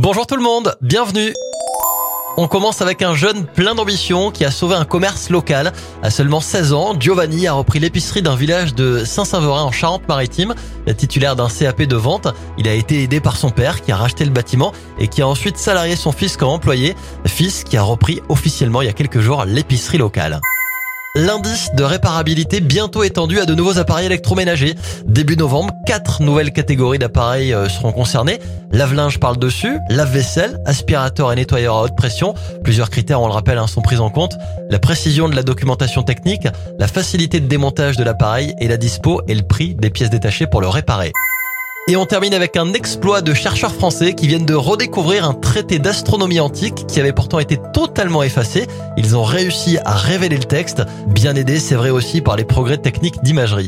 Bonjour tout le monde, bienvenue on commence avec un jeune plein d'ambition qui a sauvé un commerce local. À seulement 16 ans, Giovanni a repris l'épicerie d'un village de Saint-Saverin en Charente-Maritime. Titulaire d'un CAP de vente, il a été aidé par son père qui a racheté le bâtiment et qui a ensuite salarié son fils comme employé. Fils qui a repris officiellement il y a quelques jours l'épicerie locale. L'indice de réparabilité bientôt étendu à de nouveaux appareils électroménagers. Début novembre, quatre nouvelles catégories d'appareils euh, seront concernées. Lave-linge parle dessus, lave-vaisselle, aspirateur et nettoyeur à haute pression. Plusieurs critères, on le rappelle, hein, sont pris en compte. La précision de la documentation technique, la facilité de démontage de l'appareil et la dispo et le prix des pièces détachées pour le réparer. Et on termine avec un exploit de chercheurs français qui viennent de redécouvrir un traité d'astronomie antique qui avait pourtant été totalement effacé. Ils ont réussi à révéler le texte, bien aidé, c'est vrai aussi, par les progrès techniques d'imagerie.